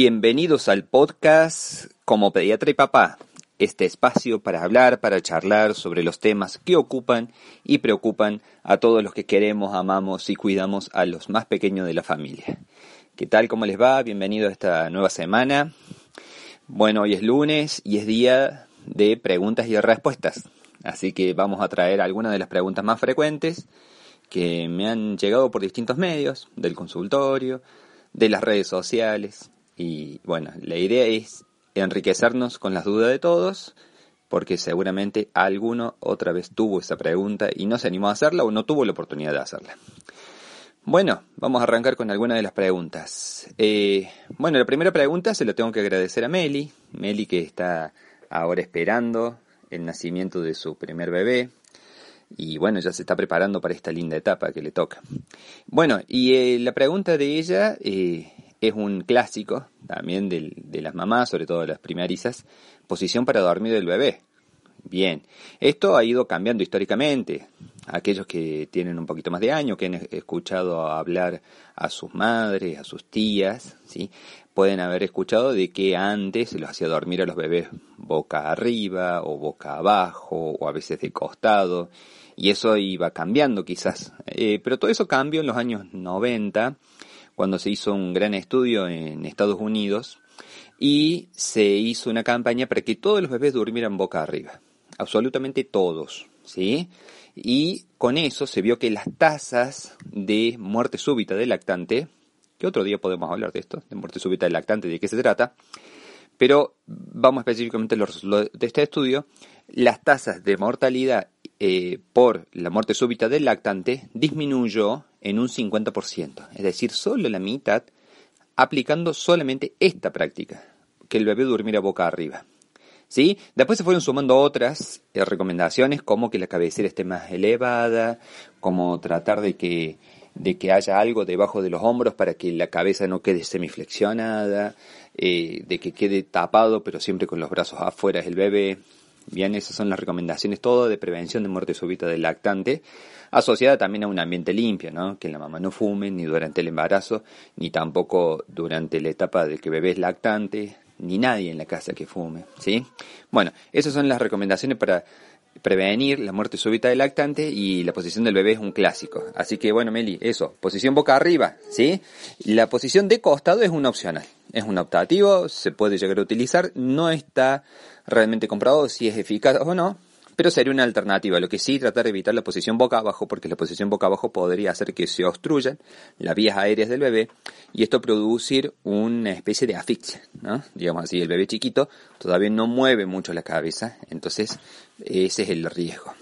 Bienvenidos al podcast Como Pediatra y Papá, este espacio para hablar, para charlar sobre los temas que ocupan y preocupan a todos los que queremos, amamos y cuidamos a los más pequeños de la familia. ¿Qué tal? ¿Cómo les va? Bienvenido a esta nueva semana. Bueno, hoy es lunes y es día de preguntas y respuestas. Así que vamos a traer algunas de las preguntas más frecuentes que me han llegado por distintos medios, del consultorio, de las redes sociales, y bueno, la idea es enriquecernos con las dudas de todos, porque seguramente alguno otra vez tuvo esa pregunta y no se animó a hacerla o no tuvo la oportunidad de hacerla. Bueno, vamos a arrancar con algunas de las preguntas. Eh, bueno, la primera pregunta se la tengo que agradecer a Meli, Meli que está ahora esperando el nacimiento de su primer bebé y bueno, ya se está preparando para esta linda etapa que le toca. Bueno, y eh, la pregunta de ella eh, es un clásico también de, de las mamás, sobre todo las primerizas, posición para dormir del bebé. Bien, esto ha ido cambiando históricamente. Aquellos que tienen un poquito más de años, que han escuchado hablar a sus madres, a sus tías, ¿sí? pueden haber escuchado de que antes se los hacía dormir a los bebés boca arriba o boca abajo o a veces de costado y eso iba cambiando quizás. Eh, pero todo eso cambió en los años 90 cuando se hizo un gran estudio en Estados Unidos y se hizo una campaña para que todos los bebés durmieran boca arriba, absolutamente todos, ¿sí? Y con eso se vio que las tasas de muerte súbita del lactante, que otro día podemos hablar de esto, de muerte súbita del lactante, de qué se trata, pero vamos específicamente a los de este estudio, las tasas de mortalidad eh, por la muerte súbita del lactante disminuyó en un 50%, es decir, solo la mitad, aplicando solamente esta práctica, que el bebé durmiera boca arriba. ¿Sí? Después se fueron sumando otras eh, recomendaciones, como que la cabecera esté más elevada, como tratar de que, de que haya algo debajo de los hombros para que la cabeza no quede semiflexionada, eh, de que quede tapado pero siempre con los brazos afuera el bebé, Bien, esas son las recomendaciones todo de prevención de muerte súbita del lactante, asociada también a un ambiente limpio, ¿no? Que la mamá no fume ni durante el embarazo, ni tampoco durante la etapa de que bebé es lactante, ni nadie en la casa que fume, ¿sí? Bueno, esas son las recomendaciones para prevenir la muerte súbita del lactante y la posición del bebé es un clásico. Así que bueno, Meli, eso, posición boca arriba, ¿sí? La posición de costado es un opcional, es un optativo, se puede llegar a utilizar, no está realmente comprobado si es eficaz o no, pero sería una alternativa. Lo que sí, tratar de evitar la posición boca abajo, porque la posición boca abajo podría hacer que se obstruyan las vías aéreas del bebé y esto producir una especie de asfixia, ¿no? Digamos así, el bebé chiquito todavía no mueve mucho la cabeza, entonces ese es el riesgo.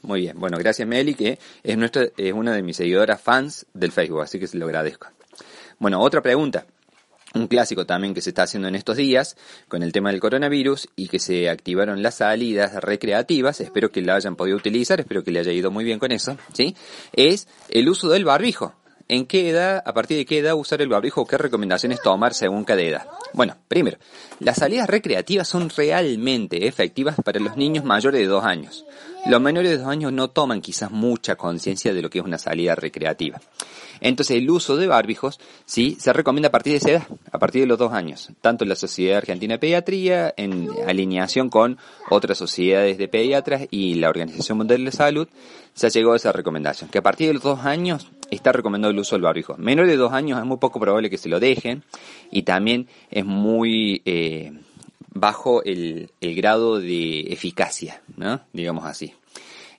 Muy bien, bueno, gracias Meli, que es, nuestra, es una de mis seguidoras fans del Facebook, así que se lo agradezco. Bueno, otra pregunta un clásico también que se está haciendo en estos días con el tema del coronavirus y que se activaron las salidas recreativas, espero que la hayan podido utilizar, espero que le haya ido muy bien con eso, ¿sí? Es el uso del barbijo. ¿En qué edad, a partir de qué edad usar el barbijo qué recomendaciones tomar según cada edad? Bueno, primero, las salidas recreativas son realmente efectivas para los niños mayores de dos años. Los menores de dos años no toman quizás mucha conciencia de lo que es una salida recreativa. Entonces el uso de barbijos, sí, se recomienda a partir de esa edad, a partir de los dos años. Tanto la Sociedad Argentina de Pediatría, en alineación con otras sociedades de pediatras y la Organización Mundial de Salud, se llegado a esa recomendación, que a partir de los dos años está recomendado el uso del barbijo. Menores de dos años es muy poco probable que se lo dejen y también es muy eh, bajo el, grado de eficacia, ¿no? digamos así.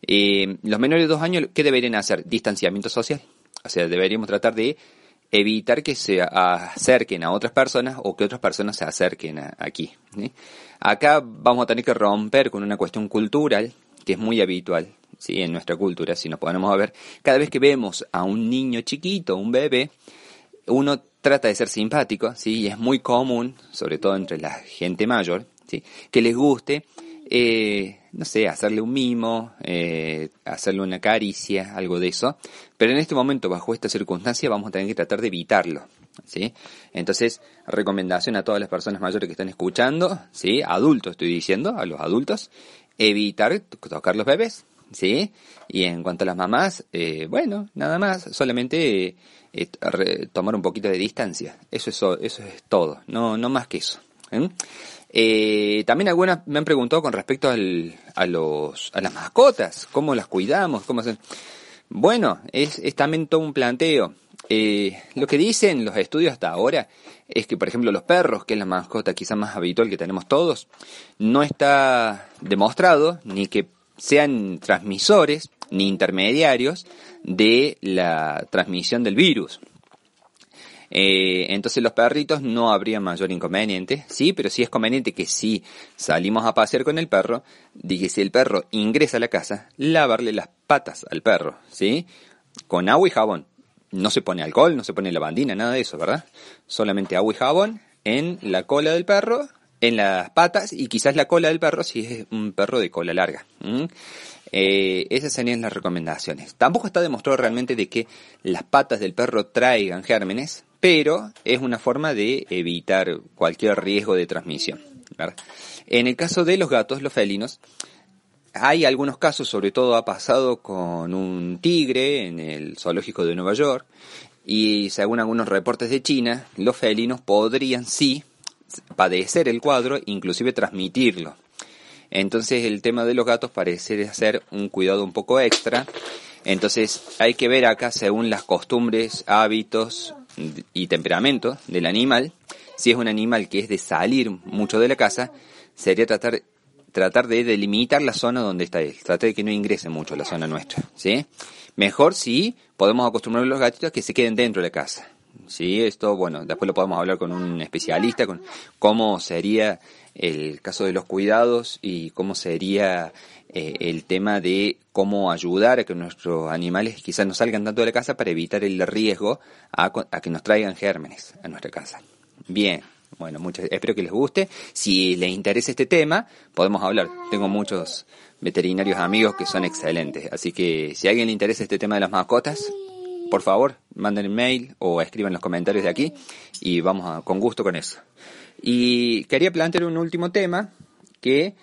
Eh, los menores de dos años, ¿qué deberían hacer? Distanciamiento social. O sea, deberíamos tratar de evitar que se acerquen a otras personas o que otras personas se acerquen aquí. Acá vamos a tener que romper con una cuestión cultural que es muy habitual ¿sí? en nuestra cultura, si nos ponemos a ver, cada vez que vemos a un niño chiquito, un bebé, uno trata de ser simpático, ¿sí? y es muy común, sobre todo entre la gente mayor, ¿sí? que les guste eh, no sé, hacerle un mimo, eh, hacerle una caricia, algo de eso. Pero en este momento, bajo esta circunstancia, vamos a tener que tratar de evitarlo. ¿sí? Entonces, recomendación a todas las personas mayores que están escuchando, ¿sí? adultos estoy diciendo, a los adultos, evitar tocar los bebés. ¿Sí? Y en cuanto a las mamás, eh, bueno, nada más, solamente tomar un poquito de distancia. Eso es, eso es todo, no, no más que eso. Eh, también algunas me han preguntado con respecto al, a, los, a las mascotas, cómo las cuidamos, cómo hacen. Bueno, es, es también todo un planteo. Eh, lo que dicen los estudios hasta ahora es que, por ejemplo, los perros, que es la mascota quizá más habitual que tenemos todos, no está demostrado ni que sean transmisores ni intermediarios de la transmisión del virus. Eh, entonces los perritos no habría mayor inconveniente, sí, pero sí es conveniente que si salimos a pasear con el perro, dije si el perro ingresa a la casa, lavarle las patas al perro, ¿sí? Con agua y jabón. No se pone alcohol, no se pone lavandina, nada de eso, ¿verdad? Solamente agua y jabón en la cola del perro, en las patas y quizás la cola del perro si es un perro de cola larga. Eh, esas serían las recomendaciones. Tampoco está demostrado realmente de que las patas del perro traigan gérmenes, pero es una forma de evitar cualquier riesgo de transmisión. En el caso de los gatos, los felinos, hay algunos casos, sobre todo ha pasado con un tigre en el zoológico de Nueva York, y según algunos reportes de China, los felinos podrían sí padecer el cuadro, inclusive transmitirlo. Entonces el tema de los gatos parece ser un cuidado un poco extra. Entonces hay que ver acá según las costumbres, hábitos y temperamento del animal, si es un animal que es de salir mucho de la casa, sería tratar, tratar de delimitar la zona donde está él, tratar de que no ingrese mucho la zona nuestra, ¿sí? Mejor si podemos acostumbrar a los gatitos a que se queden dentro de la casa. Sí, esto, bueno, después lo podemos hablar con un especialista, con cómo sería el caso de los cuidados y cómo sería eh, el tema de cómo ayudar a que nuestros animales quizás no salgan tanto de la casa para evitar el riesgo a, que nos traigan gérmenes a nuestra casa. Bien, bueno, muchas, espero que les guste. Si les interesa este tema, podemos hablar. Tengo muchos veterinarios amigos que son excelentes. Así que si a alguien le interesa este tema de las mascotas, por favor, manden un mail o escriban los comentarios de aquí y vamos con gusto con eso. Y quería plantear un último tema que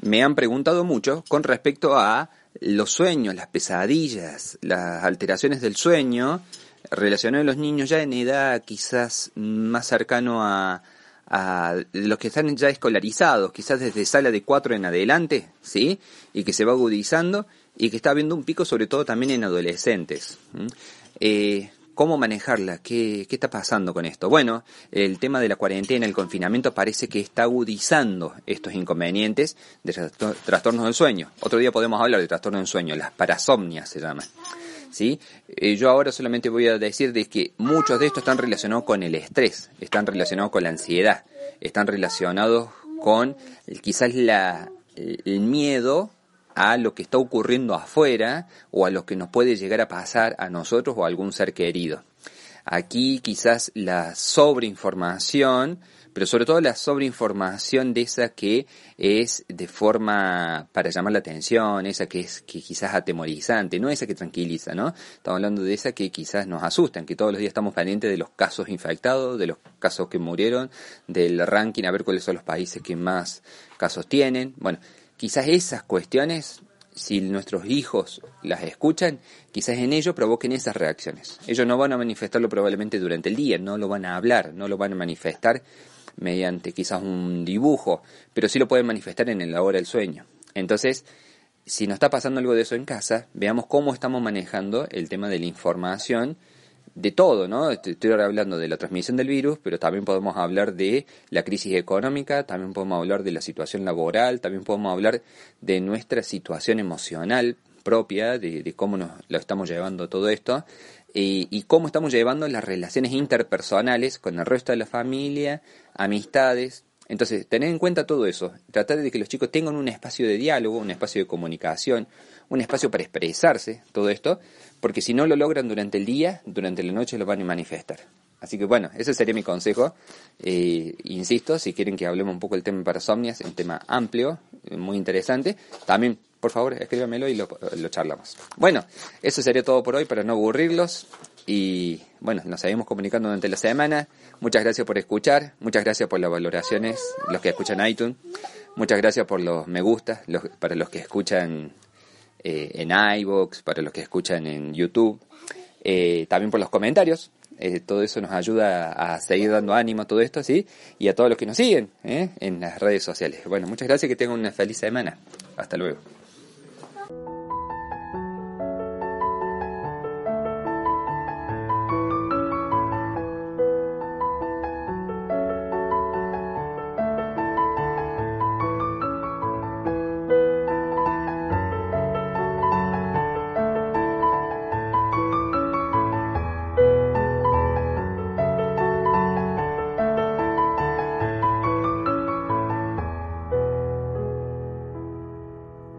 me han preguntado mucho con respecto a los sueños, las pesadillas, las alteraciones del sueño relacionados a los niños ya en edad quizás más cercano a, los que están ya escolarizados, quizás desde sala de cuatro en adelante, ¿sí? Y que se va agudizando y que está habiendo un pico sobre todo también en adolescentes. Eh, ¿Cómo manejarla? ¿Qué, ¿Qué, está pasando con esto? Bueno, el tema de la cuarentena, el confinamiento parece que está agudizando estos inconvenientes de trastornos del sueño. Otro día podemos hablar de trastornos del sueño, las parasomnias se llaman. ¿Sí? Eh, yo ahora solamente voy a decir de que muchos de estos están relacionados con el estrés, están relacionados con la ansiedad, están relacionados con quizás la, el miedo a lo que está ocurriendo afuera o a lo que nos puede llegar a pasar a nosotros o a algún ser querido. Aquí quizás la sobreinformación, pero sobre todo la sobreinformación de esa que es de forma para llamar la atención, esa que es que quizás atemorizante, no esa que tranquiliza, ¿no? Estamos hablando de esa que quizás nos asustan, que todos los días estamos pendientes de los casos infectados, de los casos que murieron, del ranking, a ver cuáles son los países que más casos tienen. Bueno, quizás esas cuestiones, si nuestros hijos las escuchan, quizás en ellos provoquen esas reacciones. Ellos no van a manifestarlo probablemente durante el día, no lo van a hablar, no lo van a manifestar mediante quizás un dibujo, pero sí lo pueden manifestar en la hora del sueño. Entonces, si nos está pasando algo de eso en casa, veamos cómo estamos manejando el tema de la información de todo, ¿no? Estoy hablando de la transmisión del virus, pero también podemos hablar de la crisis económica, también podemos hablar de la situación laboral, también podemos hablar de nuestra situación emocional propia, de, cómo nos lo estamos llevando todo esto, y cómo estamos llevando las relaciones interpersonales con el resto de la familia, amistades, entonces, tener en cuenta todo eso, tratar de que los chicos tengan un espacio de diálogo, un espacio de comunicación, un espacio para expresarse, todo esto, porque si no lo logran durante el día, durante la noche lo van a manifestar. Así que bueno, ese sería mi consejo. Eh, insisto, si quieren que hablemos un poco del tema de parasomnias, un tema amplio, muy interesante, también por favor escríbamelo y lo, lo charlamos. Bueno, eso sería todo por hoy para no aburrirlos. Y bueno, nos seguimos comunicando durante la semana. Muchas gracias por escuchar, muchas gracias por las valoraciones, los que escuchan iTunes, muchas gracias por los me gusta, los, para los que escuchan eh, en iVoox, para los que escuchan en YouTube, eh, también por los comentarios. Eh, todo eso nos ayuda a seguir dando ánimo a todo esto, ¿sí? Y a todos los que nos siguen en las redes sociales. Bueno, muchas gracias, que tengan una feliz semana. Hasta luego.